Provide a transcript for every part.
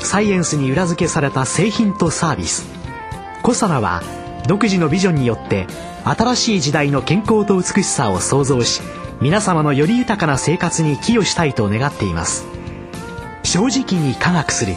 サイエンスに裏付けされた製品とサービス。コサナは独自のビジョンによって新しい時代の健康と美しさを創造し皆様のより豊かな生活に寄与したいと願っています。正直に科学する。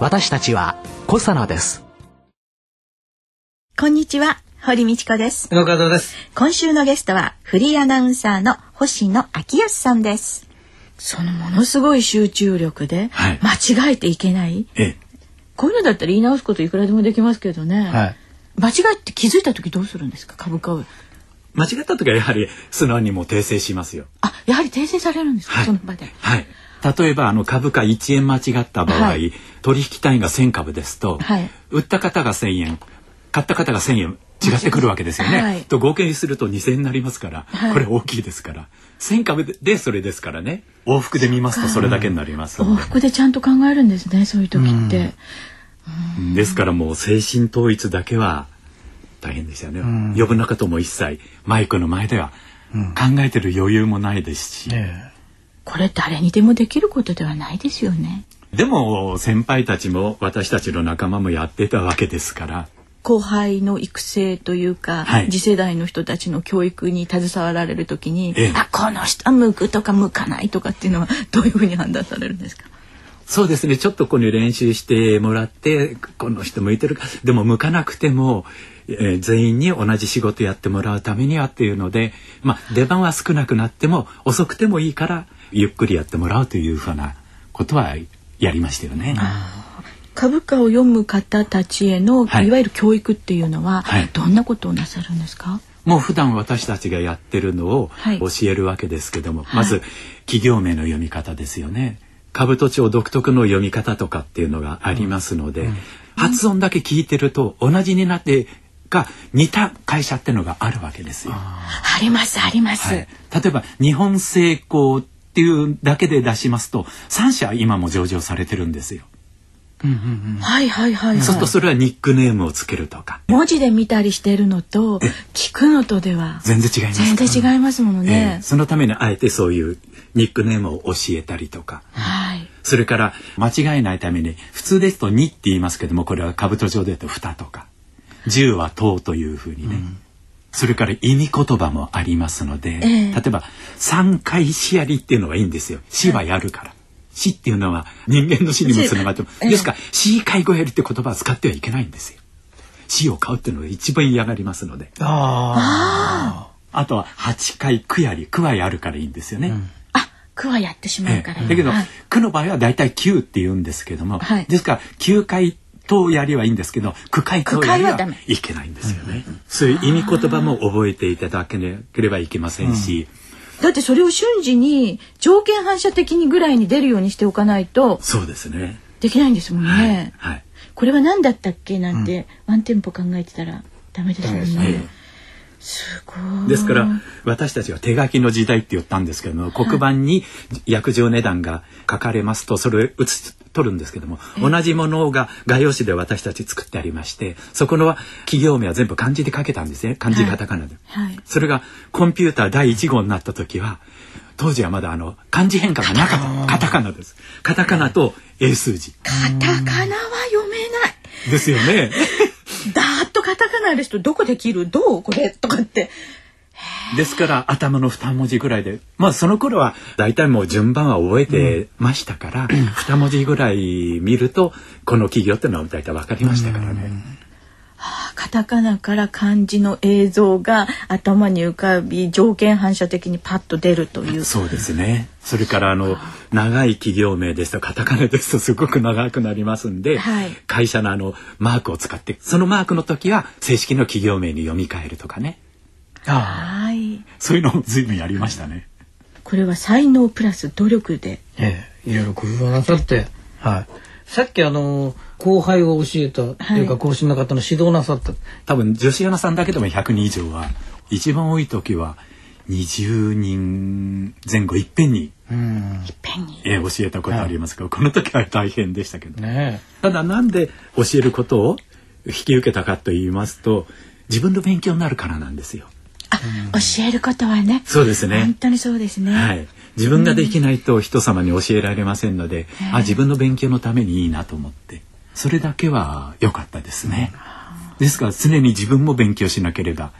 私たちはコサナです。こんにちは堀道子です。野川です。今週のゲストはフリーアナウンサーの星野昭康さんですそのものすごい集中力で間違えていけない、はい、こういうのだったら言い直すこといくらでもできますけどね、はい、間違えて気づいた時どうするんですか？株価を。間違った時はやはり素直にも訂正しますよ。あやはり訂正されるんですか、はい、その場で。はい。例えばあの株価1円間違った場合、はい、取引単位が1000株ですと、はい、売った方が1000円買った方が1000円違ってくるわけですよね。はい、と合計すると2,000円になりますから、はい、これ大きいですから。1,000株でそれですからね。往復で見ますとそれだけになります往復でちゃんと考えるんですねそういう時って。ですからもう精神統一だけは大変でしたね。余分なことも一切マイクの前では考えてる余裕もないですし。これ誰にでもできることではないですよね。でも先輩たちも私たちの仲間もやってたわけですから後輩の育成というか、はい、次世代の人たちの教育に携わられる時に、ええ、あこの人は向くとか向かないとかっていうのは どういうふうに判断されるんですか？そうですね。ちょっとここに練習してもらってこの人向いてるかでも向かなくても、えー、全員に同じ仕事やってもらうためにはっていうので、まあ、出番は少なくなっても遅くてもいいからゆっくりやってもらうというふうなことはやりましたよね。株価を読む方たちへの、はい、いわゆる教育っていうのは、はい、どんなことをなさるんですか？もう普段私たちがやってるのを教えるわけですけども、はい、まず企業名の読み方ですよね。兜町独特の読み方とかっていうのがありますので、うん。うん、発音だけ聞いてると同じになってが似た会社っていうのがあるわけですよ。ありますあります、はい、例えば日本製鋼っていうだけで出しますと3社今も上場されてるんですよ。はいはいはい、そうするとそれはニックネームをつけるとか。文字で見たりしてるのと聞くのとでは全然違います全然違いますものね、えー、そのためにあえてそういうニックネームを教えたりとか、はい、それから間違えないために普通ですと2って言いますけどもこれは兜上で言うと2とか。10は10というふうにね、うん、それから意味言葉もありますので、えー、例えば3回しやりっていうのはいいんですよ。死はやるから。死っていうのは人間の死にもつながってですから死介護やりって言葉を使ってはいけないんですよ。死を飼うっていうのが一番嫌がりますので。ああとは8回区やり区はやるからいいんですよね。うん、あ区はやってしまうから、だけど、はい、区の場合はだいたい9って言うんですけども、はい、ですから9回とやりはいいんですけど区会とやりはいけないんですよね。そういう意味言葉も覚えていただければいけませんし。うんだってそれを瞬時に条件反射的にぐらいに出るようにしておかないとそうですね。できないんですもんね。はい、はい、これは何だったっけなんて、ワンテンポ考えてたらダメですもんね。す。ごい。ですから私たちは手書きの時代って言ったんですけども黒板に約定値段が書かれますとそれを写し取るんですけども同じものが画用紙で私たち作ってありましてそこの企業名は全部漢字で書けたんですね。漢字カタカナで、はい、それがコンピューター第1号になった時は当時はまだあの漢字変化がなかった。カタカナです。カタカナと英数字。カタカナは読めない。ですよね。だーっとカタカナですとどこで切る？どう？これ？とかってですから頭の2文字ぐらいで。まあその頃は大体もう順番は覚えてましたから、うん、2文字ぐらい見るとこの企業っていうのは大体分かりましたからね。はあ、カタカナから漢字の映像が頭に浮かび条件反射的にパッと出るという。そうですね。それからあの長い企業名ですとカタカナですとすごく長くなりますんで、はい、会社のあのマークを使ってそのマークの時は正式の企業名に読み替えるとかねはい。そういうのも随分やりましたね。これは才能プラス努力で。ええ、いろいろ工夫をなさって、はい。さっきあの後輩を教えた、はい、というか講師の方の指導なさった多分女子アナさんだけでも100人以上は一番多い時は20人前後いっぺんにいっぺんに、え教えたことありますが、はい、この時は大変でしたけど、ね、ただなんで教えることを引き受けたかと言いますと自分の勉強になるからなんですよ。あ、教えることはね。そうですね。本当にそうですね。はい。自分ができないと人様に教えられませんので、うん、あ自分の勉強のためにいいなと思ってそれだけは良かったですね。ですから常に自分も勉強しなければ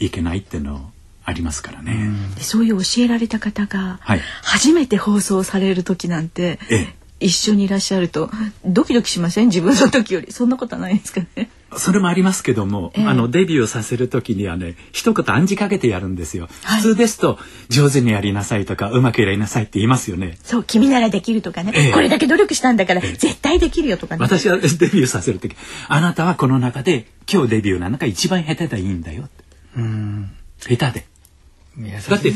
いけないっていうのありますからね。でそういう教えられた方が初めて放送される時なんて、はい、一緒にいらっしゃるとドキドキしません？自分の時より。そんなことないですかね。それもありますけども、えー、あのデビューさせる時にはね一言暗示かけてやるんですよ、はい、普通ですと上手にやりなさいとかうまくやりなさいって言いますよね。そう君ならできるとかね、えー、これだけ努力したんだから絶対できるよとかね、私はデビューさせる時。あなたはこの中で今日デビューなのが一番下手でいいんだよ。うん。下手でだって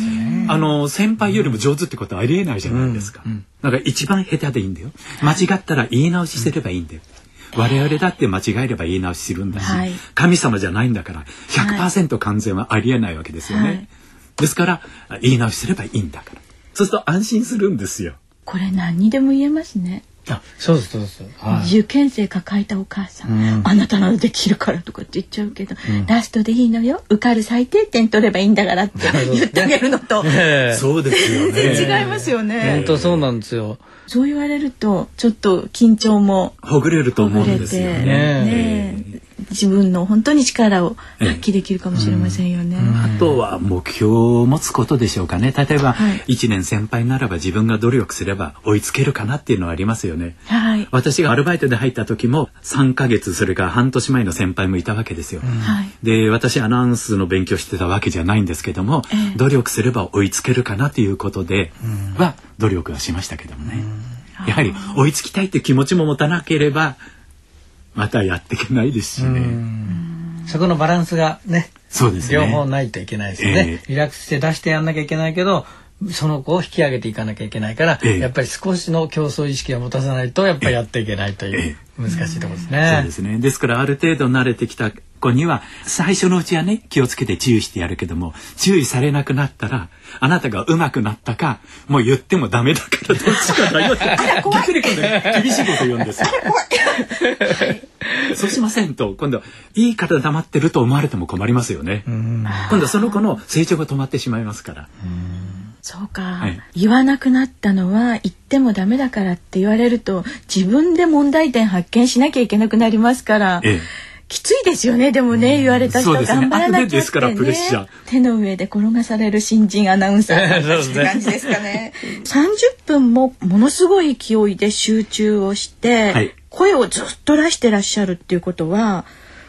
あの先輩よりも上手ってことはありえないじゃないですか、うんうん、だから一番下手でいいんだよ。間違ったら言い直しすればいいんだよ、我々だって間違えれば言い直しするんだし、はい、神様じゃないんだから100%完全はありえないわけですよね、はい、ですから言い直しすればいいんだから。そうすると安心するんですよ。これ何にでも言えますねあそうですそうです、はい、受験生抱えたお母さん、うん、あなたならできるからとかって言っちゃうけど、うん、ラストでいいのよ。受かる最低点取ればいいんだからって 言ってあげるのと、そうですよね。違いますよね。本当そうなんですよ。そう言われるとちょっと緊張も。ほぐれると思うんですよね。ね自分の本当に力を発揮できるかもしれませんよね。あとは目標を持つことでしょうかね。例えば、はい、1年先輩ならば自分が努力すれば追いつけるかなっていうのはありますよね。はい、私がアルバイトで入った時も3ヶ月それから半年前の先輩もいたわけですよ。はい、で私アナウンスの勉強してたわけじゃないんですけども、えー、努力すれば追いつけるかなということでは努力はしましたけどもね。やはり追いつきたいって気持ちも持たなければまたやっていけないですしね。そこのバランスがね、そうですね。両方ないといけないですよね。えー、リラックスして出してやんなきゃいけないけど、その子を引き上げていかなきゃいけないから、えー、やっぱり少しの競争意識を持たさないとやっぱりやっていけないという難しいところですね。そうですね。ですからある程度慣れてきた子には最初のうちはね気をつけて注意してやるけども注意されなくなったらあなたが上手くなったかもう言ってもダメだから どっちかだよって逆に今度厳しいこと言うんですよ。そうしませんと今度いい方黙ってると思われても困りますよね。今度その子の成長が止まってしまいますから。そうか、はい、言わなくなったのは言ってもダメだからって言われると自分で問題点発見しなきゃいけなくなりますから。ええきついですよねでもね、言われた人、頑張らなきゃって、ね、手の上で転がされる新人アナウンサー。って感じですかね30分もものすごい勢いで集中をして、はい、声をずっと出してらっしゃるっていうことは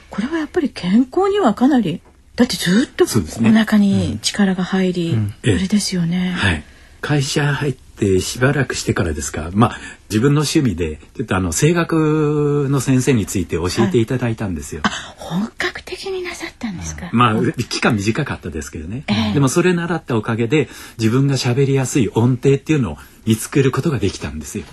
これはやっぱり健康にはかなりだってずっとお腹に力が入り、あれですよね、はい、会社入ってしばらくしてからですかまあ自分の趣味でちょっとあの声楽の先生について教えていただいたんですよ。はい、本格的になさったんですか？まあ期間短かったですけどね。えー、でもそれ習ったおかげで自分が喋りやすい音程っていうのを見つけることができたんですよ。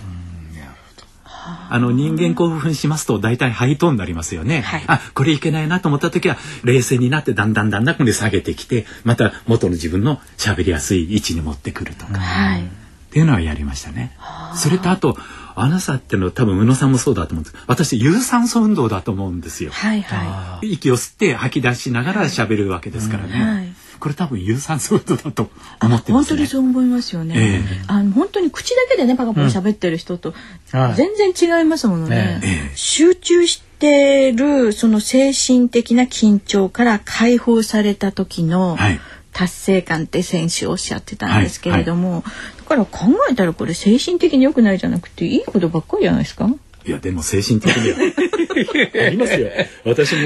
あの人間興奮しますと大体ハイトーンになりますよね。はい、あこれいけないなと思った時は冷静になってだんだんだんだんこれ下げてきてまた元の自分の喋りやすい位置に持ってくるとか。はいっていうのはやりましたね。それとあとアナサっていうのは多分宇野さんもそうだと思うんです私有酸素運動だと思うんですよ。はいはい。息を吸って吐き出しながら喋るわけですからね。はい、これ多分有酸素運動だと思ってます、ね、本当にそう思いますよね。えー、あの本当に口だけでねパカパカ喋ってる人と全然違いますものね。えー、集中してるその精神的な緊張から解放された時の、はい達成感って選手おっしゃってたんですけれども、はいはい、だから考えたらこれ精神的に良くないじゃなくていいことばっかりじゃないですか。いやでも精神的には。ありますよ。私も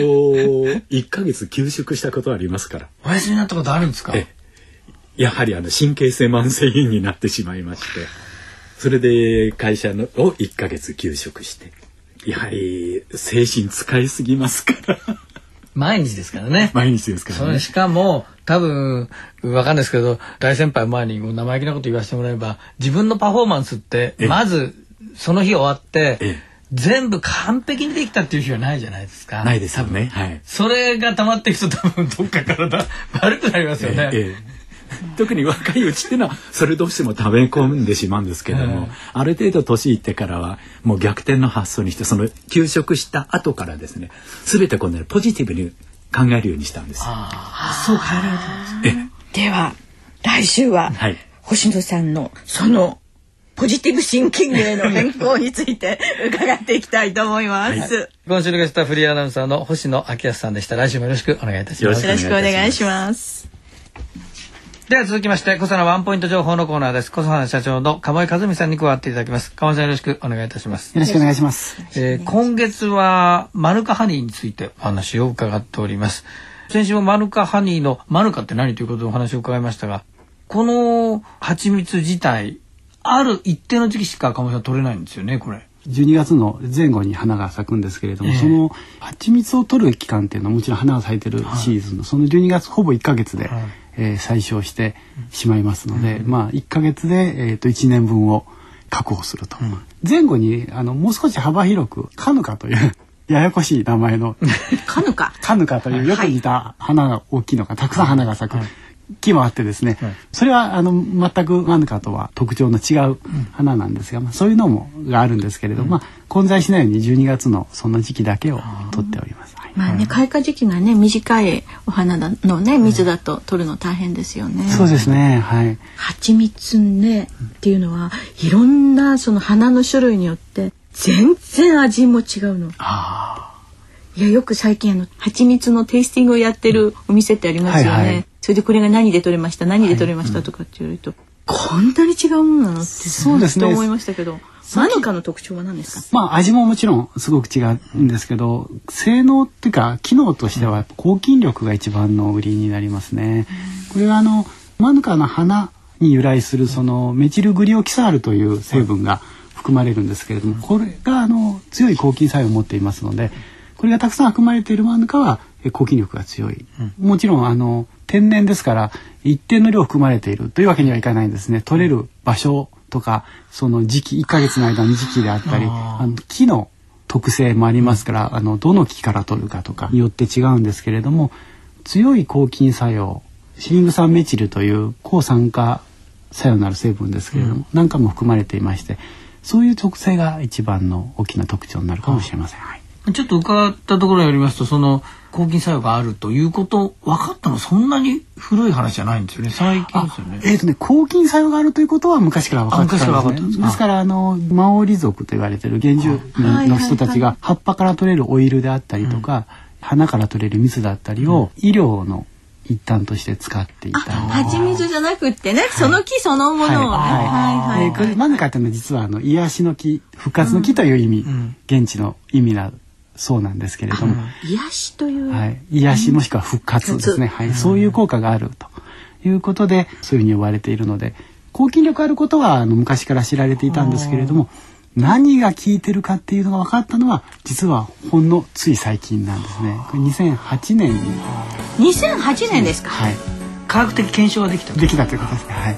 1ヶ月休職したことありますから。お休みになったことあるんですか？やはりあの神経性慢性炎になってしまいまして。それで会社のを1ヶ月休職して。やはり精神使いすぎますから毎日ですからね。毎日ですからね。しかも、多分、わかんないですけど、大先輩前に生意気なこと言わせてもらえば、自分のパフォーマンスって、まず、その日終わって、全部完璧にできたっていう日はないじゃないですか。ないですよね。はい。それが溜まっていくと多分どっか体悪くなりますよね。えーえー 特に若いうちっていうのはそれどうしても食べ込んでしまうんですけども、ある程度年いってからはもう逆転の発想にしてその休職した後からですね全てこのポジティブに考えるようにしたんです。あそう考えられてます。では来週は、はい、星野さんのそのポジティブシンキングへの変更について 伺っていきたいと思います。はい、今週のゲストはフリーアナウンサーの星野明康さんでした。来週もよろしくお願いいたします。よろしくお願いします。では続きまして、小佐のワンポイント情報のコーナーです。小佐の社長の鴨井和美さんに加わっていただきます。鴨井さんよろしくお願いいたします。よろしくお願いします。えー、今月はマヌカハニーについてお話を伺っております。先週もマヌカハニーのマヌカって何ということでお話を伺いましたが、この蜂蜜自体、ある一定の時期しか鴨井さん取れないんですよね、これ。12月の前後に花が咲くんですけれども、えー、その蜂蜜を取る期間っていうのはもちろん花が咲いてるシーズンの、はい、その12月ほぼ1か月で、はい、えー、採集してしまいますので、うん、まあ1か月で、えー、と1年分を確保すると、うん、前後にあのもう少し幅広くカヌカという ややこしい名前の カヌカ。カヌカというよく似た花が大きいのがたくさん花が咲く、はい木もあってですね、はい、それはあの全くマヌカとは特徴の違う花なんですが、まあ、そういうのもがあるんですけれども、うん、まあ、混在しないように12月のその時期だけを取っております。まあね、開花時期がね短いお花のね水だと取るの大変ですよね。そうですね。はい。蜂蜜ねっていうのはいろんなその花の種類によって全然味も違うの。いやよく最近あの蜂蜜のテイスティングをやってるお店ってありますよね。はいはいそれでこれが何で取れました？何で取れました？とかって言われると、こんなに違うものなのってそうですね思いましたけど。マヌカの特徴は何ですか？まあ味ももちろんすごく違うんですけど、性能っていうか機能としては抗菌力が一番の売りになりますね。これはあのマヌカの花に由来するそのメチルグリオキサールという成分が含まれるんですけれども、これがあの強い抗菌作用を持っていますので、これがたくさん含まれているマヌカは抗菌力が強い。もちろんあの天然ですから一定の量含まれているというわけにはいかないんですね。取れる場所とかその時期1ヶ月の間の時期であったりあの木の特性もありますから、あのどの木から取るかとかによって違うんですけれども強い抗菌作用シリング酸メチルという抗酸化作用のある成分ですけれども、うん、なんかも含まれていましてそういう特性が一番の大きな特徴になるかもしれません。はいちょっと伺ったところによりますとその抗菌作用があるということ分かったのそんなに古い話じゃないんですよね。最近ですよね。えっ、ー、とね抗菌作用があるということは昔から分かってたんですね。ですからあのマオリ族と言われてる原住民の人たちが葉っぱから取れるオイルであったりとか、花から取れる蜜だったりを医療の一端として使っていた。蜂蜜じゃなくってね、はい、その木そのものを。ね。はいはいはい。これマヌカっていうのは実はあの癒しの木、復活の木という意味、うん、現地の意味なそうなんですけれども、癒しという、はい、癒しもしくは復活ですね、はい、そういう効果があるということでそういうふうに呼ばれているので抗菌力あることはあの昔から知られていたんですけれども何が効いてるかっていうのが分かったのは実はほんのつい最近なんですね。これ2008年に。2008年ですか？はい。科学的検証ができた。できたということですね。はい。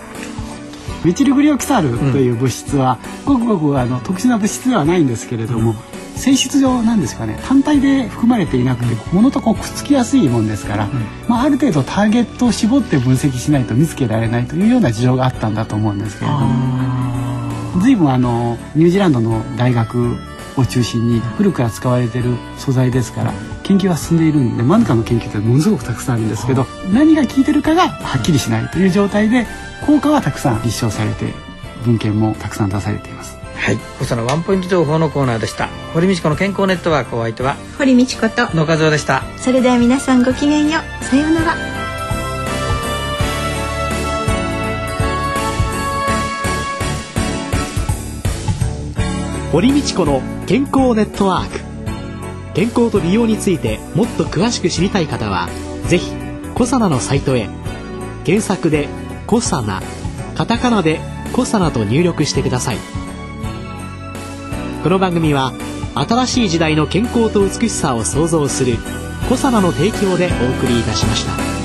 メチルグリオキサールという物質は、うん、ごくごくあの特殊な物質ではないんですけれども、性質上なんですかね単体で含まれていなくて、うん、物とこうくっつきやすいもんですから、うん、まあ、ある程度ターゲットを絞って分析しないと見つけられないというような事情があったんだと思うんですけれども。随分あのニュージーランドの大学を中心に古くから使われている素材ですから研究は進んでいるんでマヌカの研究ってものすごくたくさんあるんですけど何が効いてるかがはっきりしないという状態で効果はたくさん立証されて文献もたくさん出されています。はい、細野ワンポイント情報のコーナーでした。堀道子の健康ネットワークお相手は？堀道子と。野和夫でした。それでは皆さんごきげんよう。さようなら。堀道子の健康ネットワーク。健康と美容についてもっと詳しく知りたい方はぜひコサナのサイトへ。検索で「コサナ」カタカナで「コサナ」と入力してくださいこの番組は新しい時代の健康と美しさを創造する「コサナの提供」でお送りいたしました。